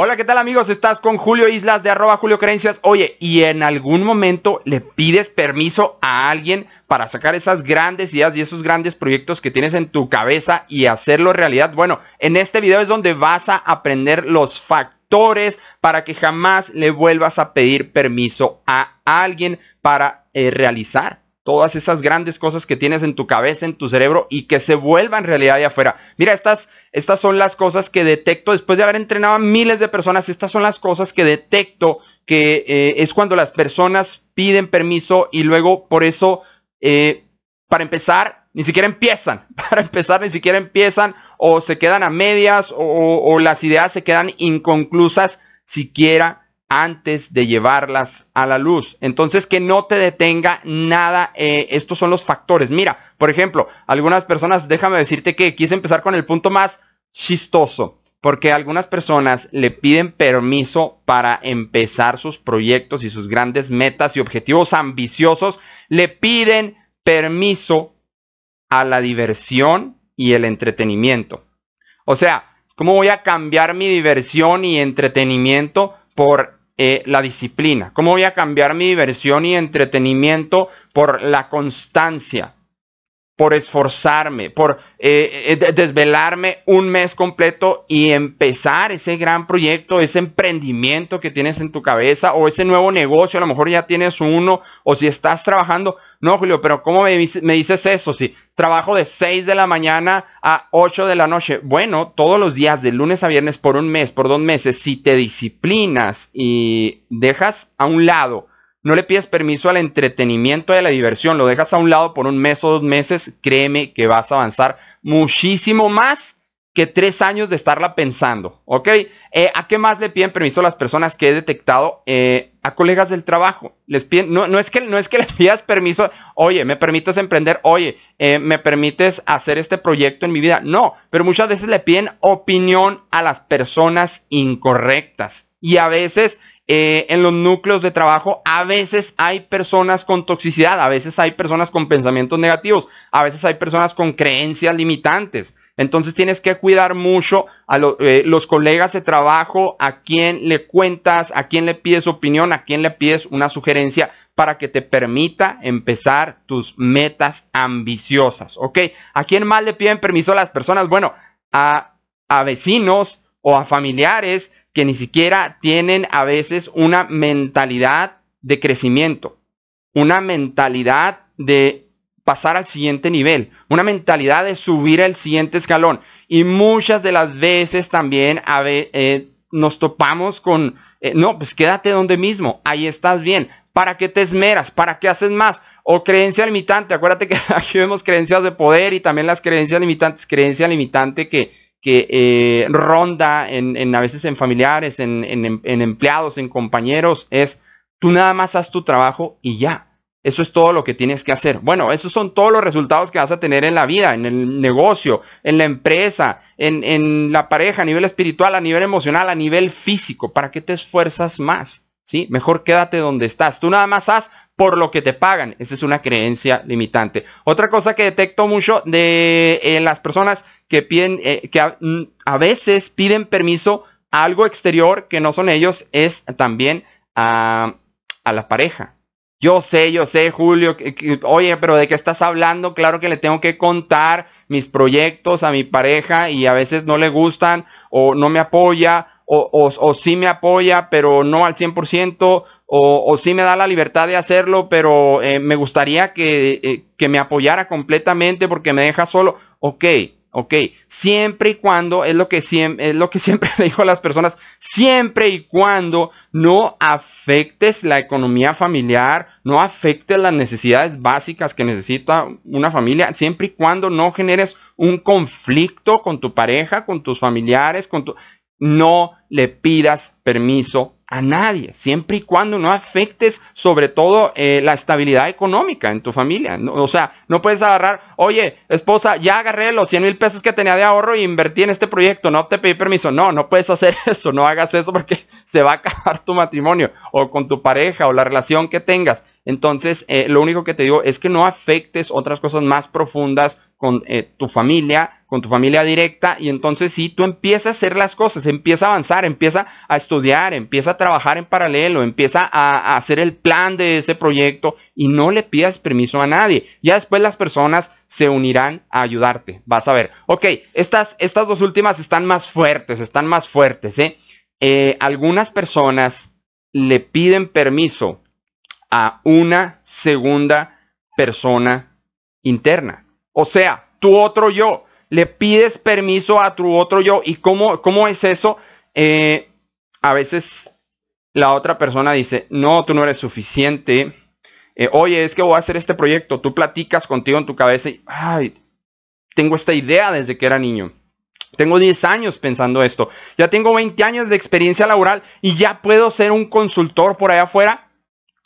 Hola, ¿qué tal amigos? Estás con Julio Islas de arroba Julio Creencias. Oye, ¿y en algún momento le pides permiso a alguien para sacar esas grandes ideas y esos grandes proyectos que tienes en tu cabeza y hacerlo realidad? Bueno, en este video es donde vas a aprender los factores para que jamás le vuelvas a pedir permiso a alguien para eh, realizar todas esas grandes cosas que tienes en tu cabeza, en tu cerebro y que se vuelvan realidad allá afuera. Mira, estas, estas son las cosas que detecto después de haber entrenado a miles de personas. Estas son las cosas que detecto que eh, es cuando las personas piden permiso y luego por eso, eh, para empezar, ni siquiera empiezan. Para empezar, ni siquiera empiezan o se quedan a medias o las ideas se quedan inconclusas siquiera antes de llevarlas a la luz. Entonces, que no te detenga nada. Eh, estos son los factores. Mira, por ejemplo, algunas personas, déjame decirte que quise empezar con el punto más chistoso. Porque algunas personas le piden permiso para empezar sus proyectos y sus grandes metas y objetivos ambiciosos. Le piden permiso a la diversión y el entretenimiento. O sea, ¿cómo voy a cambiar mi diversión y entretenimiento por eh, la disciplina? ¿Cómo voy a cambiar mi diversión y entretenimiento por la constancia? Por esforzarme, por eh, eh, desvelarme un mes completo y empezar ese gran proyecto, ese emprendimiento que tienes en tu cabeza o ese nuevo negocio, a lo mejor ya tienes uno o si estás trabajando. No, Julio, pero ¿cómo me, me dices eso? Si trabajo de 6 de la mañana a 8 de la noche. Bueno, todos los días, de lunes a viernes, por un mes, por dos meses, si te disciplinas y dejas a un lado no le pides permiso al entretenimiento y a la diversión, lo dejas a un lado por un mes o dos meses, créeme que vas a avanzar muchísimo más que tres años de estarla pensando, ¿ok? Eh, ¿A qué más le piden permiso a las personas que he detectado? Eh, a colegas del trabajo. Les piden, no, es que, no es que le pidas permiso, oye, me permites emprender, oye, eh, me permites hacer este proyecto en mi vida. No, pero muchas veces le piden opinión a las personas incorrectas. Y a veces eh, en los núcleos de trabajo a veces hay personas con toxicidad, a veces hay personas con pensamientos negativos, a veces hay personas con creencias limitantes. Entonces tienes que cuidar mucho a eh, los colegas de trabajo, a quién le cuentas, a quién le pides opinión, a quién le pides una sugerencia para que te permita empezar tus metas ambiciosas. ¿Ok? ¿A quién más le piden permiso a las personas? Bueno, a, a vecinos o a familiares que ni siquiera tienen a veces una mentalidad de crecimiento, una mentalidad de pasar al siguiente nivel, una mentalidad de subir al siguiente escalón. Y muchas de las veces también eh, nos topamos con, eh, no, pues quédate donde mismo, ahí estás bien. ¿Para qué te esmeras? ¿Para qué haces más? O creencia limitante. Acuérdate que aquí vemos creencias de poder y también las creencias limitantes. Creencia limitante que eh, ronda en, a veces en familiares, en, en, empleados, en compañeros, es tú nada más haz tu trabajo y ya. Eso es todo lo que tienes que hacer. Bueno, esos son todos los resultados que vas a tener en la vida, en el negocio, en la empresa, en, en la pareja, a nivel espiritual, a nivel emocional, a nivel físico. ¿Para qué te esfuerzas más? ¿Sí? Mejor quédate donde estás. Tú nada más haz por lo que te pagan. Esa es una creencia limitante. Otra cosa que detecto mucho de eh, las personas que piden, eh, que a, veces piden permiso a algo exterior que no son ellos, es también a, la pareja. Yo sé, yo sé, Julio, oye, pero ¿de qué estás hablando? Claro que le tengo que contar mis proyectos a mi pareja y a veces no le gustan o no me apoya o, o, sí me apoya, pero no al 100%, o, o sí me da la libertad de hacerlo, pero eh, me gustaría que, eh, que me apoyara completamente porque me deja solo. Ok, Ok, siempre y cuando, es lo que siempre, es lo que siempre le digo a las personas, siempre y cuando no afectes la economía familiar, no afectes las necesidades básicas que necesita una familia, siempre y cuando no generes un conflicto con tu pareja, con tus familiares, con tu, no le pidas permiso a nadie, siempre y cuando no afectes sobre todo eh, la estabilidad económica en tu familia. o sea, no puedes agarrar, oye, esposa, ya agarré los 100 mil pesos que tenía de ahorro y invertí en este proyecto, no te pedí permiso. No, no puedes hacer eso, no hagas eso porque se va a acabar tu matrimonio o con tu pareja o la relación que tengas. Entonces, eh, lo único que te digo es que no afectes otras cosas más profundas con eh, tu familia, con tu familia directa y entonces sí, tú empiezas a hacer las cosas, empieza a avanzar, empieza a estudiar, empieza a trabajar en paralelo, empieza a, a, hacer el plan de ese proyecto y no le pidas permiso a nadie. Ya después las personas se unirán a ayudarte. Vas a ver. Ok, estas, estas dos últimas están más fuertes, están más fuertes. ¿eh? Eh, algunas personas le piden permiso a una segunda persona interna. O sea, tu otro yo. Le pides permiso a tu otro yo. ¿Y cómo, cómo es eso? Eh, a veces la otra persona dice, no, tú no eres suficiente. Eh, Oye, es que voy a hacer este proyecto. Tú platicas contigo en tu cabeza y, ay, tengo esta idea desde que era niño. Tengo 10 años pensando esto. Ya tengo 20 años de experiencia laboral y ya puedo ser un consultor por allá afuera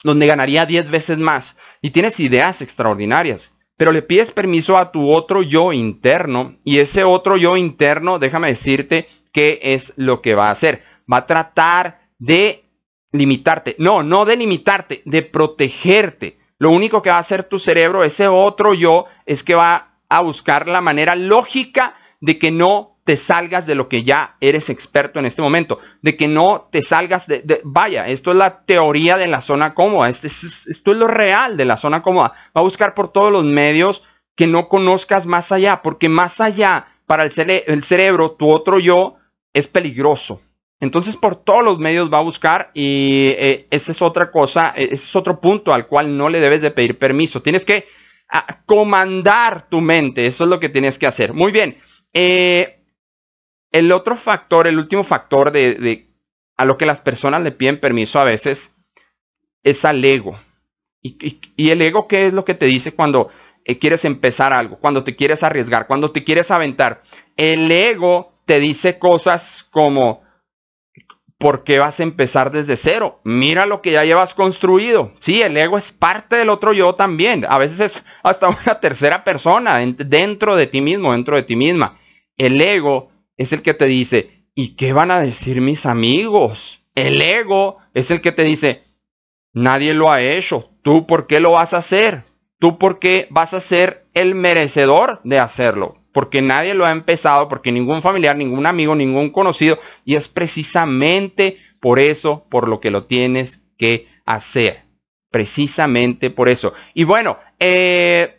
donde ganaría 10 veces más. Y tienes ideas extraordinarias pero le pides permiso a tu otro yo interno y ese otro yo interno, déjame decirte qué es lo que va a hacer. Va a tratar de limitarte. No, no de limitarte, de protegerte. Lo único que va a hacer tu cerebro, ese otro yo, es que va a buscar la manera lógica de que no te salgas de lo que ya eres experto en este momento, de que no te salgas de, vaya, esto es la teoría de la zona cómoda, este esto es lo real de la zona cómoda. Va a buscar por todos los medios que no conozcas más allá, porque más allá para el, cerebro, tu otro yo es peligroso. Entonces por todos los medios va a buscar y eh, esa es otra cosa, e, ese es otro punto al cual no le debes de pedir permiso. Tienes que comandar tu mente, eso es lo que tienes que hacer. Muy bien. Eh, el otro factor, el último factor de, a lo que las personas le piden permiso a veces es al ego. Y, el ego, ¿qué es lo que te dice cuando eh, quieres empezar algo? Cuando te quieres arriesgar, cuando te quieres aventar. El ego te dice cosas como, ¿por qué vas a empezar desde cero? Mira lo que ya llevas construido. Sí, el ego es parte del otro yo también. A veces es hasta una tercera persona dentro de ti mismo, dentro de ti misma. El ego es el que te dice, ¿y qué van a decir mis amigos? El ego es el que te dice, nadie lo ha hecho, ¿tú por qué lo vas a hacer? ¿Tú por qué vas a ser el merecedor de hacerlo? Porque nadie lo ha empezado, porque ningún familiar, ningún amigo, ningún conocido. Y es precisamente por eso, por lo que lo tienes que hacer. Precisamente por eso. Y bueno, eh,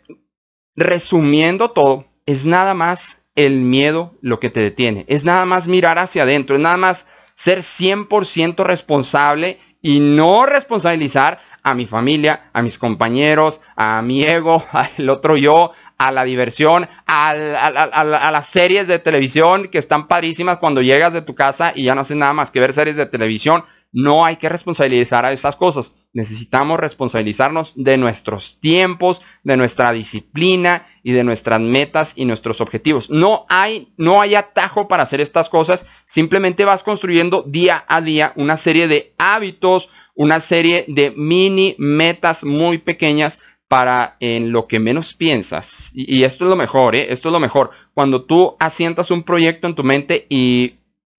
resumiendo todo, es nada más el miedo lo que te detiene. Es nada más mirar hacia adentro, es nada más ser 100% responsable y no responsabilizar a mi familia, a mis compañeros, a mi ego, al otro yo, a la diversión, a, las series de televisión que están padrísimas cuando llegas de tu casa y ya no haces nada más que ver series de televisión. No hay que responsabilizar a estas cosas. Necesitamos responsabilizarnos de nuestros tiempos, de nuestra disciplina y de nuestras metas y nuestros objetivos. No hay, no hay atajo para hacer estas cosas. Simplemente vas construyendo día a día una serie de hábitos, una serie de mini metas muy pequeñas para en lo que menos piensas. Y, esto es lo mejor, ¿eh? Esto es lo mejor. Cuando tú asientas un proyecto en tu mente y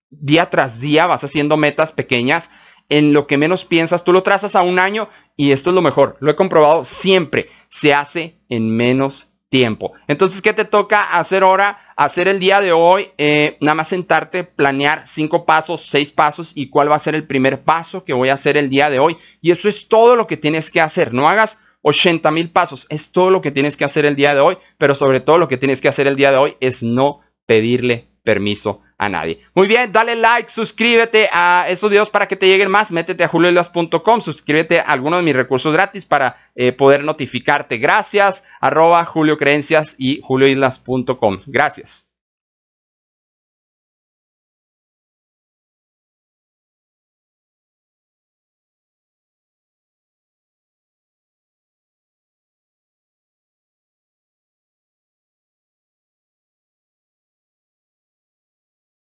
día tras día vas haciendo metas pequeñas, en lo que menos piensas, tú lo trazas a un año y esto es lo mejor. Lo he comprobado siempre. Se hace en menos tiempo. Entonces, ¿qué te toca hacer ahora? Hacer el día de hoy, eh, nada más sentarte, planear cinco pasos, seis pasos y cuál va a ser el primer paso que voy a hacer el día de hoy. Y eso es todo lo que tienes que hacer. No hagas 80 mil pasos. Es todo lo que tienes que hacer el día de hoy. Pero sobre todo lo que tienes que hacer el día de hoy es no pedirle permiso a nadie. Muy bien, dale like, suscríbete a esos videos para que te lleguen más. Métete a julioislas.com, suscríbete a algunos de mis recursos gratis para eh, poder notificarte. Gracias, arroba Julio Creencias y julioislas.com. Gracias.